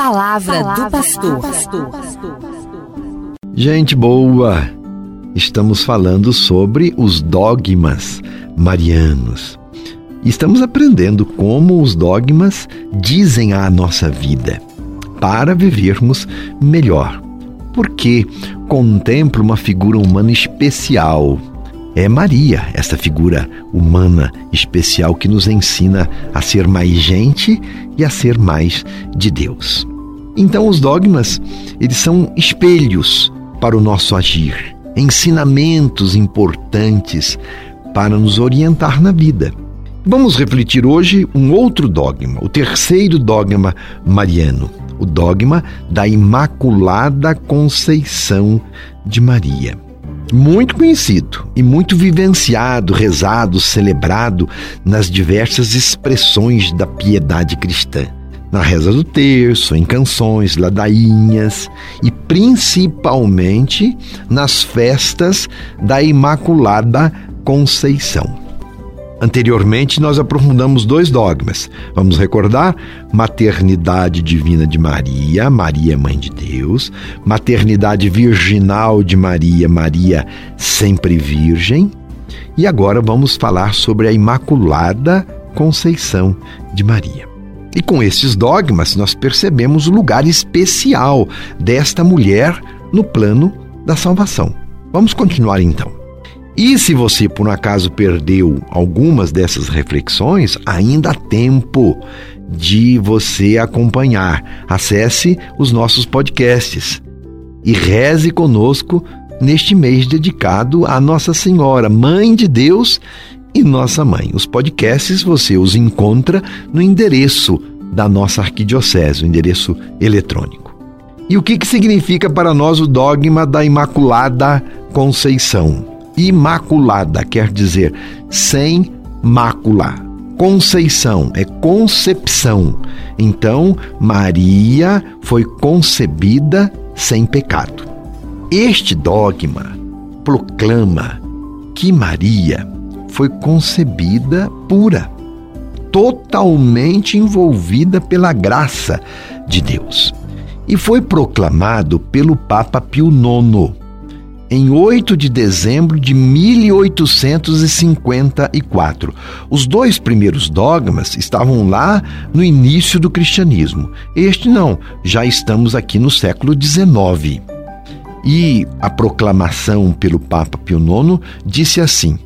palavra, palavra do pastor. Gente boa, estamos falando sobre os dogmas marianos. Estamos aprendendo como os dogmas dizem à nossa vida para vivermos melhor. Porque contempla uma figura humana especial. É Maria, essa figura humana especial que nos ensina a ser mais gente e a ser mais de Deus. Então os dogmas, eles são espelhos para o nosso agir, ensinamentos importantes para nos orientar na vida. Vamos refletir hoje um outro dogma, o terceiro dogma mariano, o dogma da Imaculada Conceição de Maria. Muito conhecido e muito vivenciado, rezado, celebrado nas diversas expressões da piedade cristã na reza do terço, em canções, ladainhas e principalmente nas festas da Imaculada Conceição. Anteriormente, nós aprofundamos dois dogmas. Vamos recordar: maternidade divina de Maria, Maria Mãe de Deus, maternidade virginal de Maria, Maria sempre virgem. E agora vamos falar sobre a Imaculada Conceição de Maria. E com esses dogmas, nós percebemos o lugar especial desta mulher no plano da salvação. Vamos continuar então. E se você por um acaso perdeu algumas dessas reflexões, ainda há tempo de você acompanhar. Acesse os nossos podcasts e reze conosco neste mês dedicado à Nossa Senhora, Mãe de Deus e Nossa Mãe. Os podcasts você os encontra no endereço da nossa arquidiocese, o endereço eletrônico. E o que, que significa para nós o dogma da Imaculada Conceição? Imaculada quer dizer sem mácula. Conceição é concepção. Então, Maria foi concebida sem pecado. Este dogma proclama que Maria foi concebida pura, totalmente envolvida pela graça de Deus. E foi proclamado pelo Papa Pio IX em 8 de dezembro de 1854. Os dois primeiros dogmas estavam lá no início do cristianismo. Este não, já estamos aqui no século XIX. E a proclamação pelo Papa Pio IX disse assim: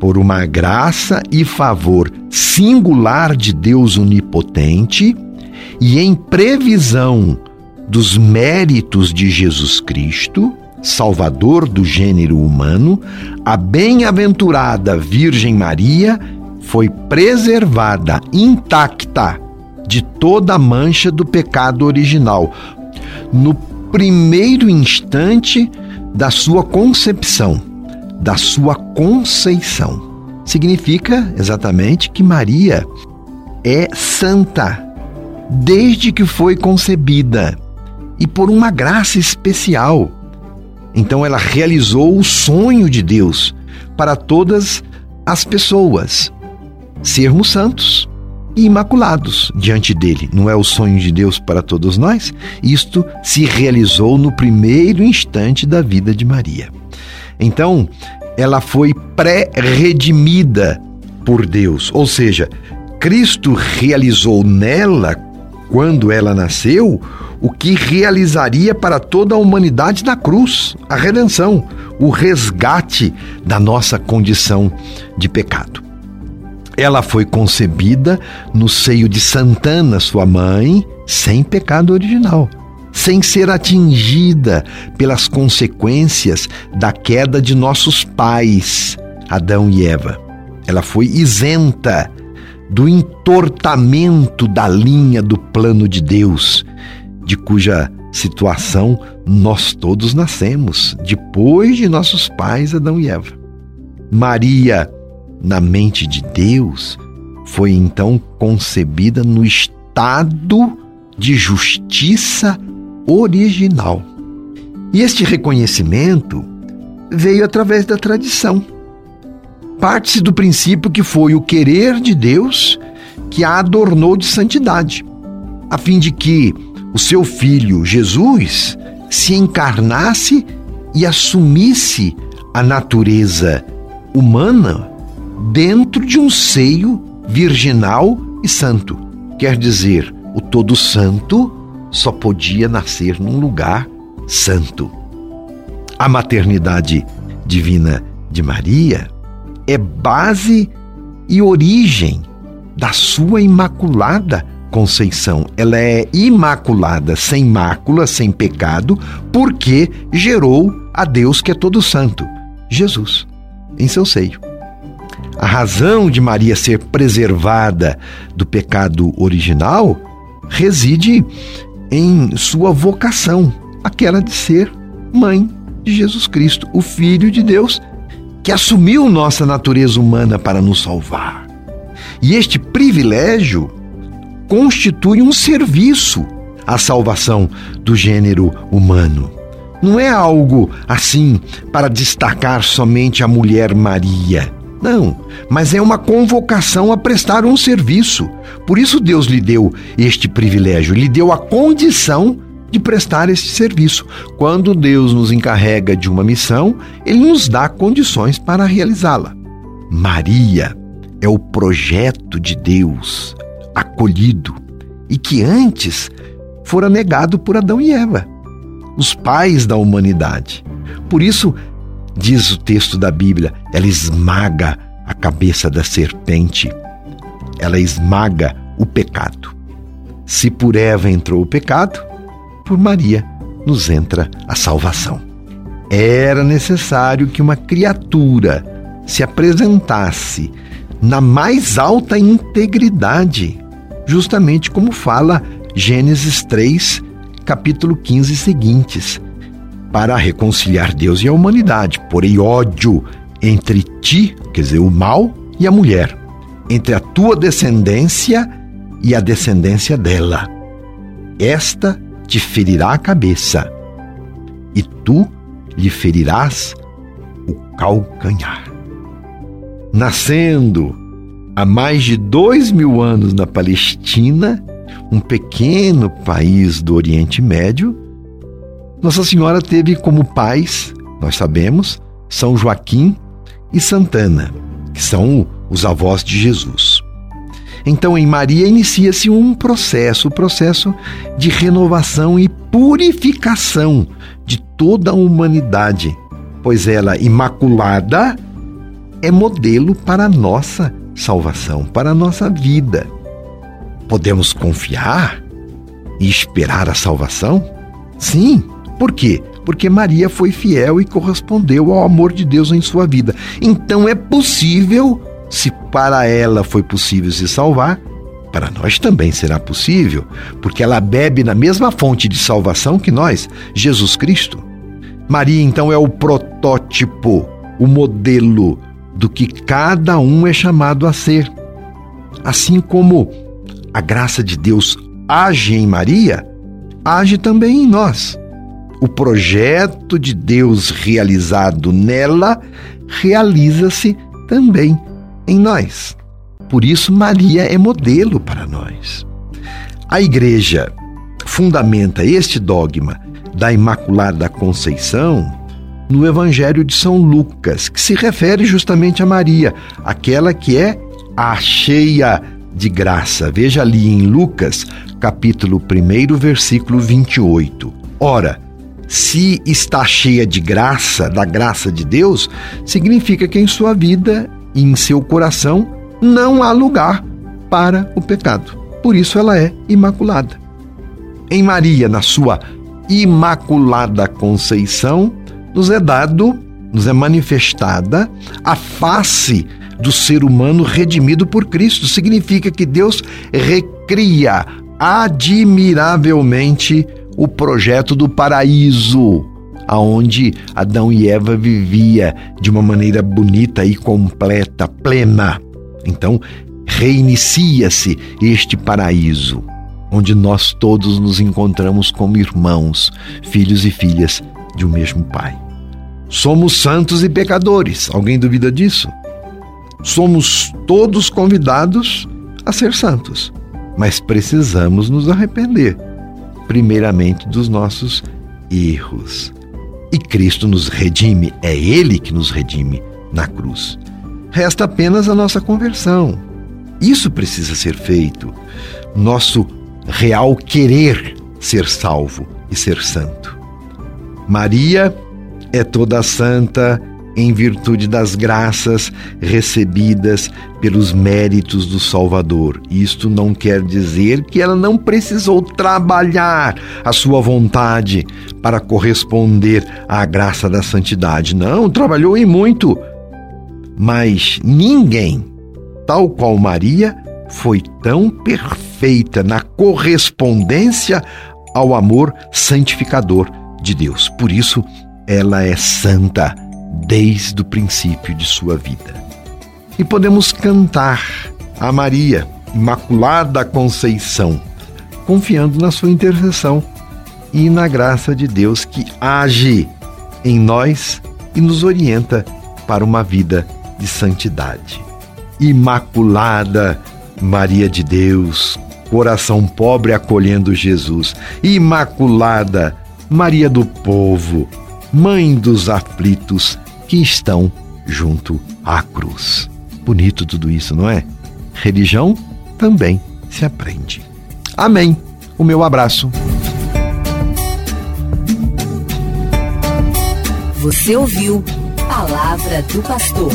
por uma graça e favor singular de Deus Onipotente e em previsão dos méritos de Jesus Cristo, Salvador do gênero humano, a bem-aventurada Virgem Maria foi preservada intacta de toda a mancha do pecado original no primeiro instante da sua concepção da sua conceição. Significa exatamente que Maria é santa desde que foi concebida e por uma graça especial. Então ela realizou o sonho de Deus para todas as pessoas, sermos santos e imaculados diante dele. Não é o sonho de Deus para todos nós? Isto se realizou no primeiro instante da vida de Maria. Então, ela foi pré-redimida por Deus, ou seja, Cristo realizou nela, quando ela nasceu, o que realizaria para toda a humanidade na cruz, a redenção, o resgate da nossa condição de pecado. Ela foi concebida no seio de Santana, sua mãe, sem pecado original sem ser atingida pelas consequências da queda de nossos pais, Adão e Eva. Ela foi isenta do entortamento da linha do plano de Deus, de cuja situação nós todos nascemos, depois de nossos pais Adão e Eva. Maria, na mente de Deus, foi então concebida no estado de justiça original. E este reconhecimento veio através da tradição. Parte-se do princípio que foi o querer de Deus que a adornou de santidade, a fim de que, o seu filho Jesus se encarnasse e assumisse a natureza humana dentro de um seio virginal e santo. Quer dizer, o Todo Santo só podia nascer num lugar santo. A maternidade divina de Maria é base e origem da sua imaculada conceição. Ela é imaculada, sem mácula, sem pecado, porque gerou a Deus que é todo santo, Jesus, em seu seio. A razão de Maria ser preservada do pecado original reside em sua vocação, aquela de ser mãe de Jesus Cristo, o Filho de Deus, que assumiu nossa natureza humana para nos salvar. E este privilégio constitui um serviço à salvação do gênero humano. Não é algo assim para destacar somente a mulher Maria. Não, mas é uma convocação a prestar um serviço. Por isso Deus lhe deu este privilégio, lhe deu a condição de prestar este serviço. Quando Deus nos encarrega de uma missão, ele nos dá condições para realizá-la. Maria é o projeto de Deus acolhido e que antes fora negado por Adão e Eva, os pais da humanidade. Por isso, diz o texto da Bíblia, ela esmaga a cabeça da serpente, ela esmaga o pecado. Se por Eva entrou o pecado, por Maria nos entra a salvação. Era necessário que uma criatura se apresentasse na mais alta integridade, justamente como fala Gênesis 3, capítulo 15 seguintes, para reconciliar Deus e a humanidade. Porém, ódio entre ti, quer dizer, o mal, e a mulher, entre a tua descendência e a descendência dela. Esta te ferirá a cabeça, e tu lhe ferirás o calcanhar nascendo há mais de dois mil anos na Palestina, um pequeno país do Oriente Médio, Nossa Senhora teve como pais, nós sabemos, São Joaquim e Santana, que são os avós de Jesus. Então, em Maria inicia-se um processo, o um processo de renovação e purificação de toda a humanidade, pois ela, imaculada, é modelo para a nossa salvação, para a nossa vida. Podemos confiar e esperar a salvação? Sim. Por quê? Porque Maria foi fiel e correspondeu ao amor de Deus em sua vida. Então é possível, para ela foi possível se salvar, para nós também será possível, porque ela bebe na mesma fonte de salvação que nós, Jesus Cristo. Maria, então, é o protótipo, o modelo do que cada um é chamado a ser. Assim como a graça de Deus age em Maria, age também em nós. O projeto de Deus realizado nela realiza-se também em nós. Por isso, Maria é modelo para nós. A Igreja fundamenta este dogma da Imaculada Conceição no Evangelho de São Lucas, que se refere justamente a Maria, aquela que é a cheia de graça. Veja ali em Lucas, capítulo 1, versículo 28. Ora, se está cheia de graça, da graça de Deus, significa que em sua vida e em seu coração não há lugar para o pecado. Por isso ela é imaculada. Em Maria, na sua imaculada conceição, nos é dado, nos é manifestada a face do ser humano redimido por Cristo. Significa que Deus recria admiravelmente o projeto do paraíso, aonde Adão e Eva vivia de uma maneira bonita e completa, plena. Então, reinicia-se este paraíso, onde nós todos nos encontramos como irmãos, filhos e filhas de um mesmo Pai. Somos santos e pecadores. Alguém duvida disso? Somos todos convidados a ser santos, mas precisamos nos arrepender. primeiramente dos nossos erros. E Cristo nos redime, é Ele que nos redime na cruz. Resta apenas a nossa conversão. Isso precisa ser feito. Nosso real querer ser salvo e ser santo. Maria é toda santa em virtude das graças recebidas pelos méritos do Salvador. Isto não quer dizer que ela não precisou trabalhar a sua vontade para corresponder à graça da santidade. Não, trabalhou e muito. Mas ninguém, tal qual Maria, foi tão perfeita na correspondência ao amor santificador de Deus. Por isso, ela é santa desde o princípio de sua vida. E podemos cantar a Maria, Imaculada Conceição, confiando na sua intercessão e na graça de Deus que age em nós e nos orienta para uma vida de santidade. Imaculada Maria de Deus, coração pobre acolhendo Jesus. Imaculada Maria do povo, mãe dos aflitos que estão junto à cruz. Bonito tudo isso, não é? Religião também se aprende. Amém. O meu abraço. Você ouviu Palavra do Pastor.